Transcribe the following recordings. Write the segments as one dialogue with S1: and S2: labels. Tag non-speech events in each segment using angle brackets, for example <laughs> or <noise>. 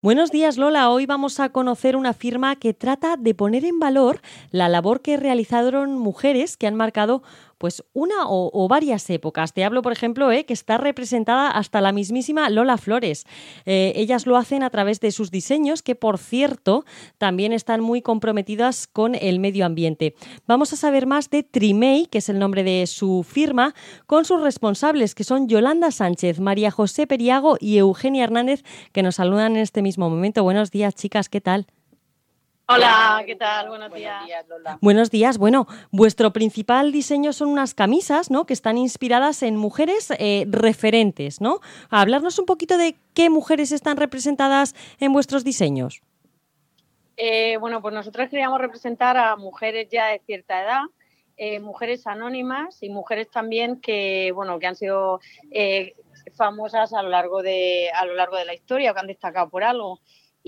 S1: Buenos días Lola, hoy vamos a conocer una firma que trata de poner en valor la labor que realizaron mujeres que han marcado pues una o, varias épocas. Te hablo, por ejemplo, eh, que está representada hasta la mismísima Lola Flores. Eh, ellas lo hacen a través de sus diseños, que por cierto también están muy comprometidas con el medio ambiente. Vamos a saber más de Trimei, que es el nombre de su firma, con sus responsables, que son Yolanda Sánchez, María José Periago y Eugenia Hernández, que nos saludan en este mismo momento. Buenos días, chicas, ¿qué tal?
S2: Hola, ¿qué tal? Buenos, días.
S1: Buenos días. Bueno, vuestro principal diseño son unas camisas, ¿no? Que están inspiradas en mujeres eh, referentes, ¿no? hablarnos un poquito de qué mujeres están representadas en vuestros diseños.
S2: Eh, bueno, pues nosotros queríamos representar a mujeres ya de cierta edad, eh, mujeres anónimas y mujeres también que, bueno, que han sido famosas a lo largo de a lo largo de la historia o que han destacado por algo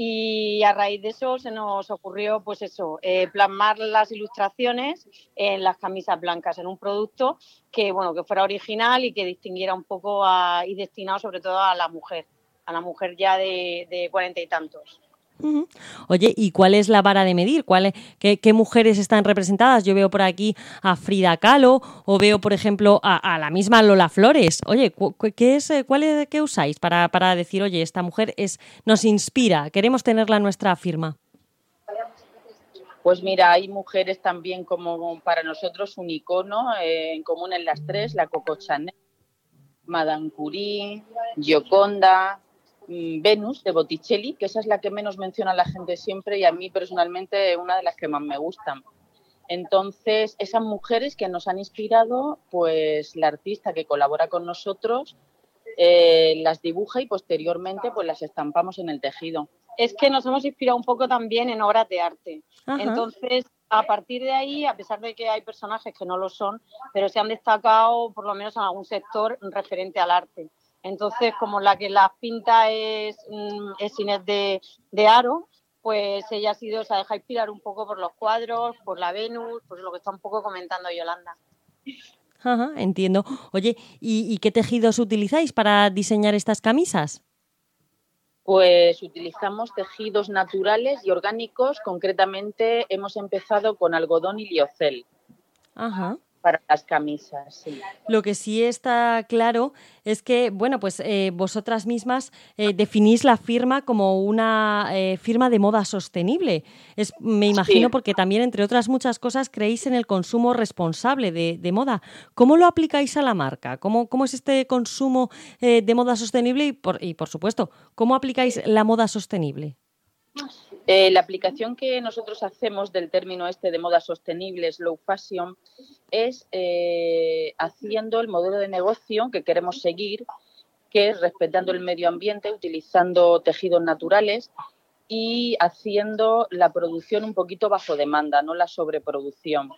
S2: y a raíz de eso se nos ocurrió pues eso, eh, plasmar las ilustraciones en las camisas blancas, en un producto que bueno, que fuera original y que distinguiera un poco y destinado sobre todo a la mujer, a la mujer ya de cuarenta y tantos.
S1: Oye, ¿y cuál es la vara de medir? ¿Cuál qué, mujeres están representadas? Yo veo por aquí a Frida Kahlo o veo, por ejemplo, a, la misma Lola Flores. Oye, ¿qué, es, eh, cuál es, qué usáis para, para decir, oye, esta mujer es, nos inspira, queremos tenerla en nuestra firma?
S3: Pues mira, hay mujeres también como para nosotros un icono eh, en común en las tres, la Coco Chanel, Madame Curie, Gioconda, Venus de Botticelli, que esa es la que menos menciona la gente siempre y a mí personalmente una de las que más me gustan. Entonces, esas mujeres que nos han inspirado, pues la artista que colabora con nosotros eh, las dibuja y posteriormente pues las estampamos en el tejido.
S2: Es que nos hemos inspirado un poco también en obras de arte. Entonces, a partir de ahí, a pesar de que hay personajes que no lo son, pero se han destacado por lo menos en algún sector referente al arte. Entonces, como la que las pinta es, mm, es Inés de, Aro, pues ella ha sido, se deja inspirar un poco por los cuadros, por la Venus, por lo que está un poco comentando Yolanda.
S1: Ajá, entiendo. Oye, ¿y, qué tejidos utilizáis para diseñar estas camisas?
S3: Pues utilizamos tejidos naturales y orgánicos. Concretamente hemos empezado con algodón y liocel. Ajá para las camisas.
S1: Lo que sí está claro es que, bueno, pues eh, vosotras mismas eh, definís la firma como una eh, firma de moda sostenible. Es, me imagino porque también, entre otras muchas cosas, creéis en el consumo responsable de, moda. ¿Cómo lo aplicáis a la marca? ¿Cómo, cómo es este consumo de moda sostenible? Y por, y, por supuesto, ¿cómo aplicáis la moda sostenible?
S3: Eh, la aplicación que nosotros hacemos del término este de moda sostenible, slow fashion, es eh, haciendo el modelo de negocio que queremos seguir, que es respetando el medio ambiente, utilizando tejidos naturales y haciendo la producción un poquito bajo demanda, no la sobreproducción.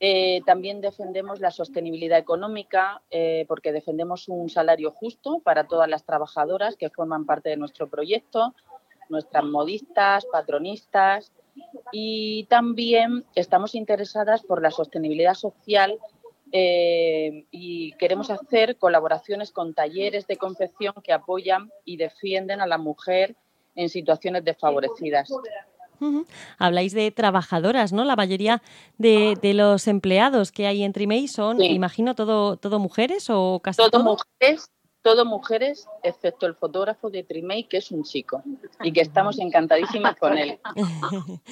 S3: Eh, también defendemos la sostenibilidad económica porque defendemos un salario justo para todas las trabajadoras que forman parte de nuestro proyecto nuestras modistas, patronistas y también estamos interesadas por la sostenibilidad social eh, y queremos hacer colaboraciones con talleres de confección que apoyan y defienden a la mujer en situaciones desfavorecidas.
S1: Habláis de trabajadoras, ¿no? La mayoría de, los empleados que hay en Trimei son, imagino, todo, todo mujeres o casi
S3: todo. mujeres todo mujeres, excepto el fotógrafo de Trimei, que es un chico, y que estamos encantadísimas con él. <laughs>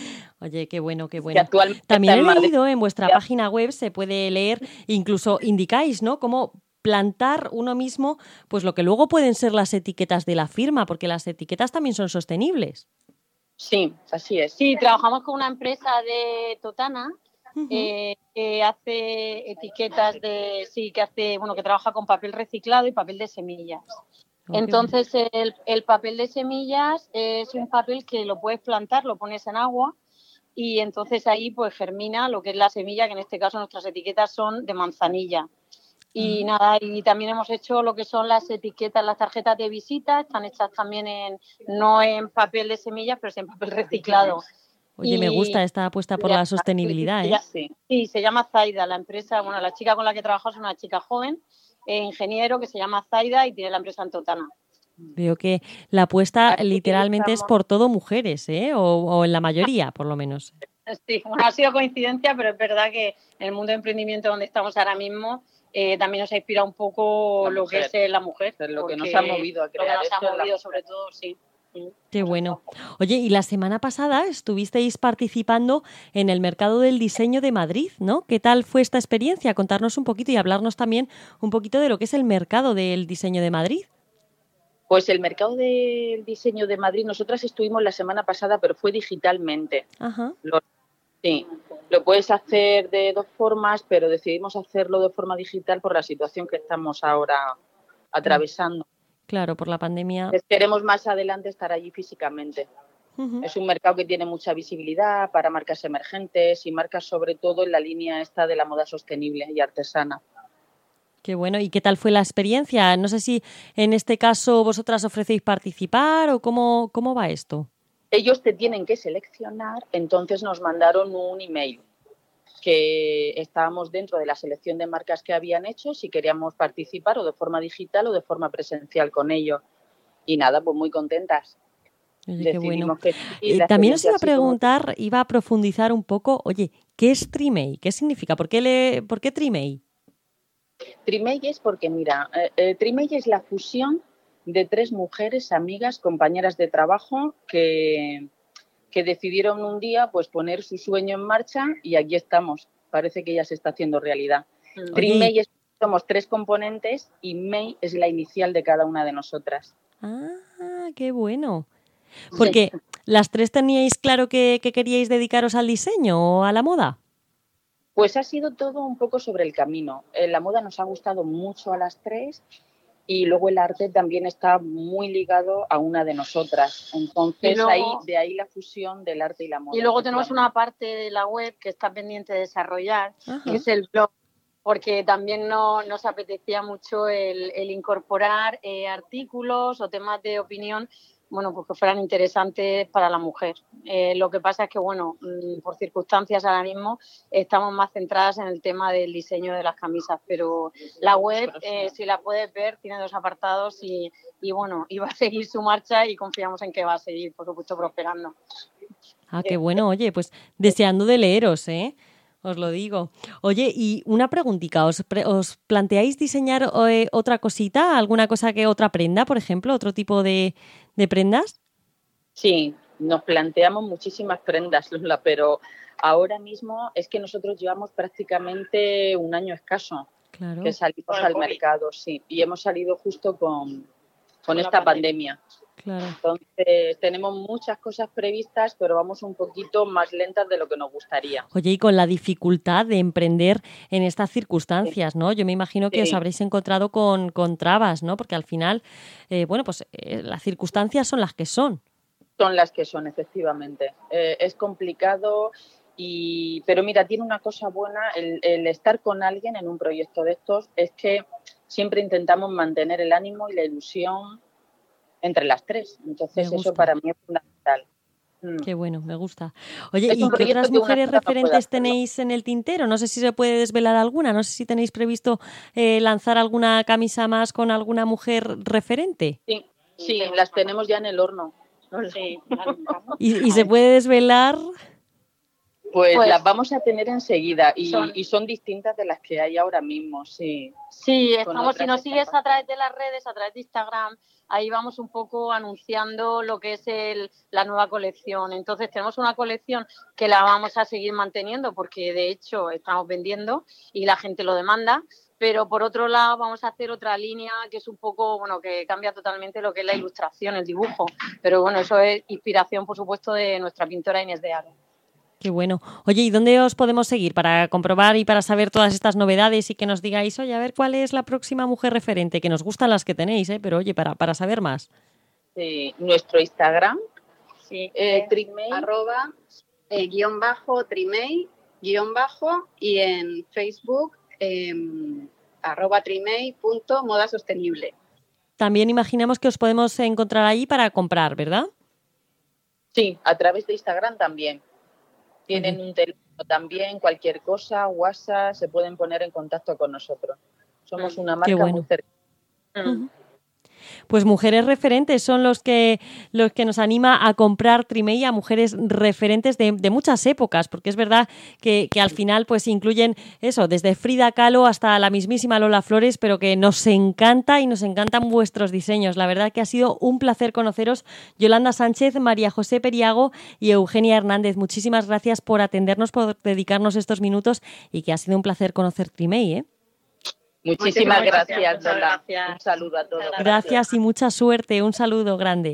S1: Oye, qué bueno, qué bueno. También he leído en vuestra página web, se puede leer, incluso indicáis, ¿no? Cómo plantar uno mismo, pues lo que luego pueden ser las etiquetas de la firma, porque las etiquetas también son sostenibles.
S3: Sí, así es.
S2: Sí, trabajamos con una empresa de Totana eh, que hace etiquetas de, sí, que hace, bueno, que trabaja con papel reciclado y papel de semillas. Entonces, el, el, papel de semillas es un papel que lo puedes plantar, lo pones en agua y entonces ahí pues germina lo que es la semilla, que en este caso nuestras etiquetas son de manzanilla. Y nada, y también hemos hecho lo que son las etiquetas, las tarjetas de visita, están hechas también en, no en papel de semillas, pero en papel reciclado.
S1: Oye, me gusta esta apuesta por la <laughs> sostenibilidad. ¿eh?
S2: Sí, se llama Zaida, la empresa, bueno, la chica con la que trabajo es una chica joven, eh, ingeniero, que se llama Zaida y tiene la empresa en Totana.
S1: Veo que la apuesta literalmente es por todo mujeres, ¿eh? O, en la mayoría, por lo menos. <laughs>
S2: Sí, bueno, ha sido coincidencia, pero es verdad que en el mundo de emprendimiento donde estamos ahora mismo eh, también nos ha inspirado un poco lo que es la mujer.
S3: lo que nos ha movido a crear.
S2: Lo que nos ha movido, sobre todo, sí.
S1: Qué bueno. Oye, y la semana pasada estuvisteis participando en el Mercado del Diseño de Madrid, ¿no? ¿Qué tal fue esta experiencia? Contarnos un poquito y hablarnos también un poquito de lo que es el Mercado del Diseño de Madrid.
S3: Pues el mercado del diseño de Madrid, nosotras estuvimos la semana pasada, pero fue digitalmente. Ajá. sí, lo puedes hacer de dos formas, pero decidimos hacerlo de forma digital por la situación que estamos ahora atravesando.
S1: Claro, por la pandemia.
S3: Queremos más adelante estar allí físicamente. Es un mercado que tiene mucha visibilidad para marcas emergentes y marcas sobre todo en la línea esta de la moda sostenible y artesana.
S1: Qué bueno. ¿Y qué tal fue la experiencia? No sé si en este caso vosotras ofrecéis participar o cómo, cómo va esto.
S3: Ellos te tienen que seleccionar, entonces nos mandaron un email que estábamos dentro de la selección de marcas que habían hecho, si queríamos participar o de forma digital o de forma presencial con ellos. Y nada, pues muy contentas.
S1: Oye, qué bueno. Eh, también os iba a preguntar, iba a profundizar un poco, oye, ¿qué es Trimei? ¿Qué significa? ¿Por qué, le, por qué Trimei?
S3: Trimei es porque, mira, eh, eh, Trimei es la fusión de tres mujeres, amigas, compañeras de trabajo que, que decidieron un día pues poner su sueño en marcha y aquí estamos. Parece que ya se está haciendo realidad. Mm. somos tres componentes y May es la inicial de cada una de nosotras.
S1: Ah, qué bueno. Porque las tres teníais claro que, que, queríais dedicaros al diseño o a la moda.
S3: Pues ha sido todo un poco sobre el camino. Eh, la moda nos ha gustado mucho a las tres y luego el arte también está muy ligado a una de nosotras. Entonces, ahí, de ahí la fusión del arte y la moda.
S2: Y luego tenemos una parte de la web que está pendiente de desarrollar, que es el blog, porque también no, nos apetecía mucho el, incorporar eh, artículos o temas de opinión bueno, pues que fueran interesantes para la mujer. Eh, lo que pasa es que, bueno, mm, por circunstancias ahora mismo estamos más centradas en el tema del diseño de las camisas, pero la web, eh, si la puedes ver, tiene dos apartados y, y, bueno, <laughs> iba a seguir su marcha y confiamos en que va a seguir, por supuesto, prosperando.
S1: Ah, qué bueno, oye, pues deseando de leeros, ¿eh? Os lo digo. Oye, y una preguntita, ¿os, os planteáis diseñar eh, otra cosita, alguna cosa que otra prenda, por ejemplo, otro tipo de, prendas?
S3: Sí, nos planteamos muchísimas prendas, Lula, pero ahora mismo es que nosotros llevamos prácticamente un año escaso que salimos al mercado, sí, y hemos salido justo con, con esta pandemia. Entonces, tenemos muchas cosas previstas, pero vamos un poquito más lentas de lo que nos gustaría.
S1: Oye, y con la dificultad de emprender en estas circunstancias, ¿no? Yo me imagino que os habréis encontrado con, trabas, ¿no? Porque al final, eh, bueno, pues eh, las circunstancias son las que son.
S3: Son las que son, efectivamente. Eh, es complicado, y, pero mira, tiene una cosa buena, el estar con alguien en un proyecto de estos es que siempre intentamos mantener el ánimo y la ilusión entre las tres. Entonces eso para mí es fundamental.
S1: Mm. Qué bueno, me gusta. Oye, ¿y qué otras mujeres referentes tenéis en el tintero? No sé si se puede desvelar alguna, no sé si tenéis previsto eh, lanzar alguna camisa más con alguna mujer referente.
S3: Sí, sí, las tenemos ya en el horno.
S1: ¿Y, se puede desvelar?
S3: Pues, pues, las vamos a tener enseguida y son, y son, distintas de las que hay ahora mismo, sí.
S2: Sí, estamos, si nos sigues a través de las redes, a través de Instagram, ahí vamos un poco anunciando lo que es el, la nueva colección. Entonces tenemos una colección que la vamos a seguir manteniendo porque de hecho estamos vendiendo y la gente lo demanda. Pero por otro lado vamos a hacer otra línea que es un poco, bueno, que cambia totalmente lo que es la ilustración, el dibujo. Pero bueno, eso es inspiración, por supuesto, de nuestra pintora Inés de Aro.
S1: Qué bueno. Oye, ¿y dónde os podemos seguir para comprobar y para saber todas estas novedades y que nos digáis, oye, a ver cuál es la próxima mujer referente? Que nos gustan las que tenéis, ¿eh? pero oye, para, para saber más.
S3: Sí, nuestro Instagram,
S2: sí, eh, arroba, eh, guion bajo, trimei, guion bajo, y en Facebook, eh, arroba trimei punto moda sostenible.
S1: También imaginamos que os podemos encontrar ahí para comprar, ¿verdad?
S3: Sí, a través de Instagram también. Tienen un teléfono también, cualquier cosa, WhatsApp, se pueden poner en contacto con nosotros. Somos una marca muy cercana.
S1: Pues mujeres referentes son los que, los que nos anima a comprar Trimei a mujeres referentes de, muchas épocas, porque es verdad que, al final pues incluyen eso, desde Frida Kahlo hasta la mismísima Lola Flores, pero que nos encanta y nos encantan vuestros diseños. La verdad que ha sido un placer conoceros, Yolanda Sánchez, María José Periago y Eugenia Hernández. Muchísimas gracias por atendernos, por dedicarnos estos minutos y que ha sido un placer conocer Trimei. ¿eh?
S3: Muchísimas, gracias, Un saludo a todos.
S1: Gracias y mucha suerte. Un saludo grande.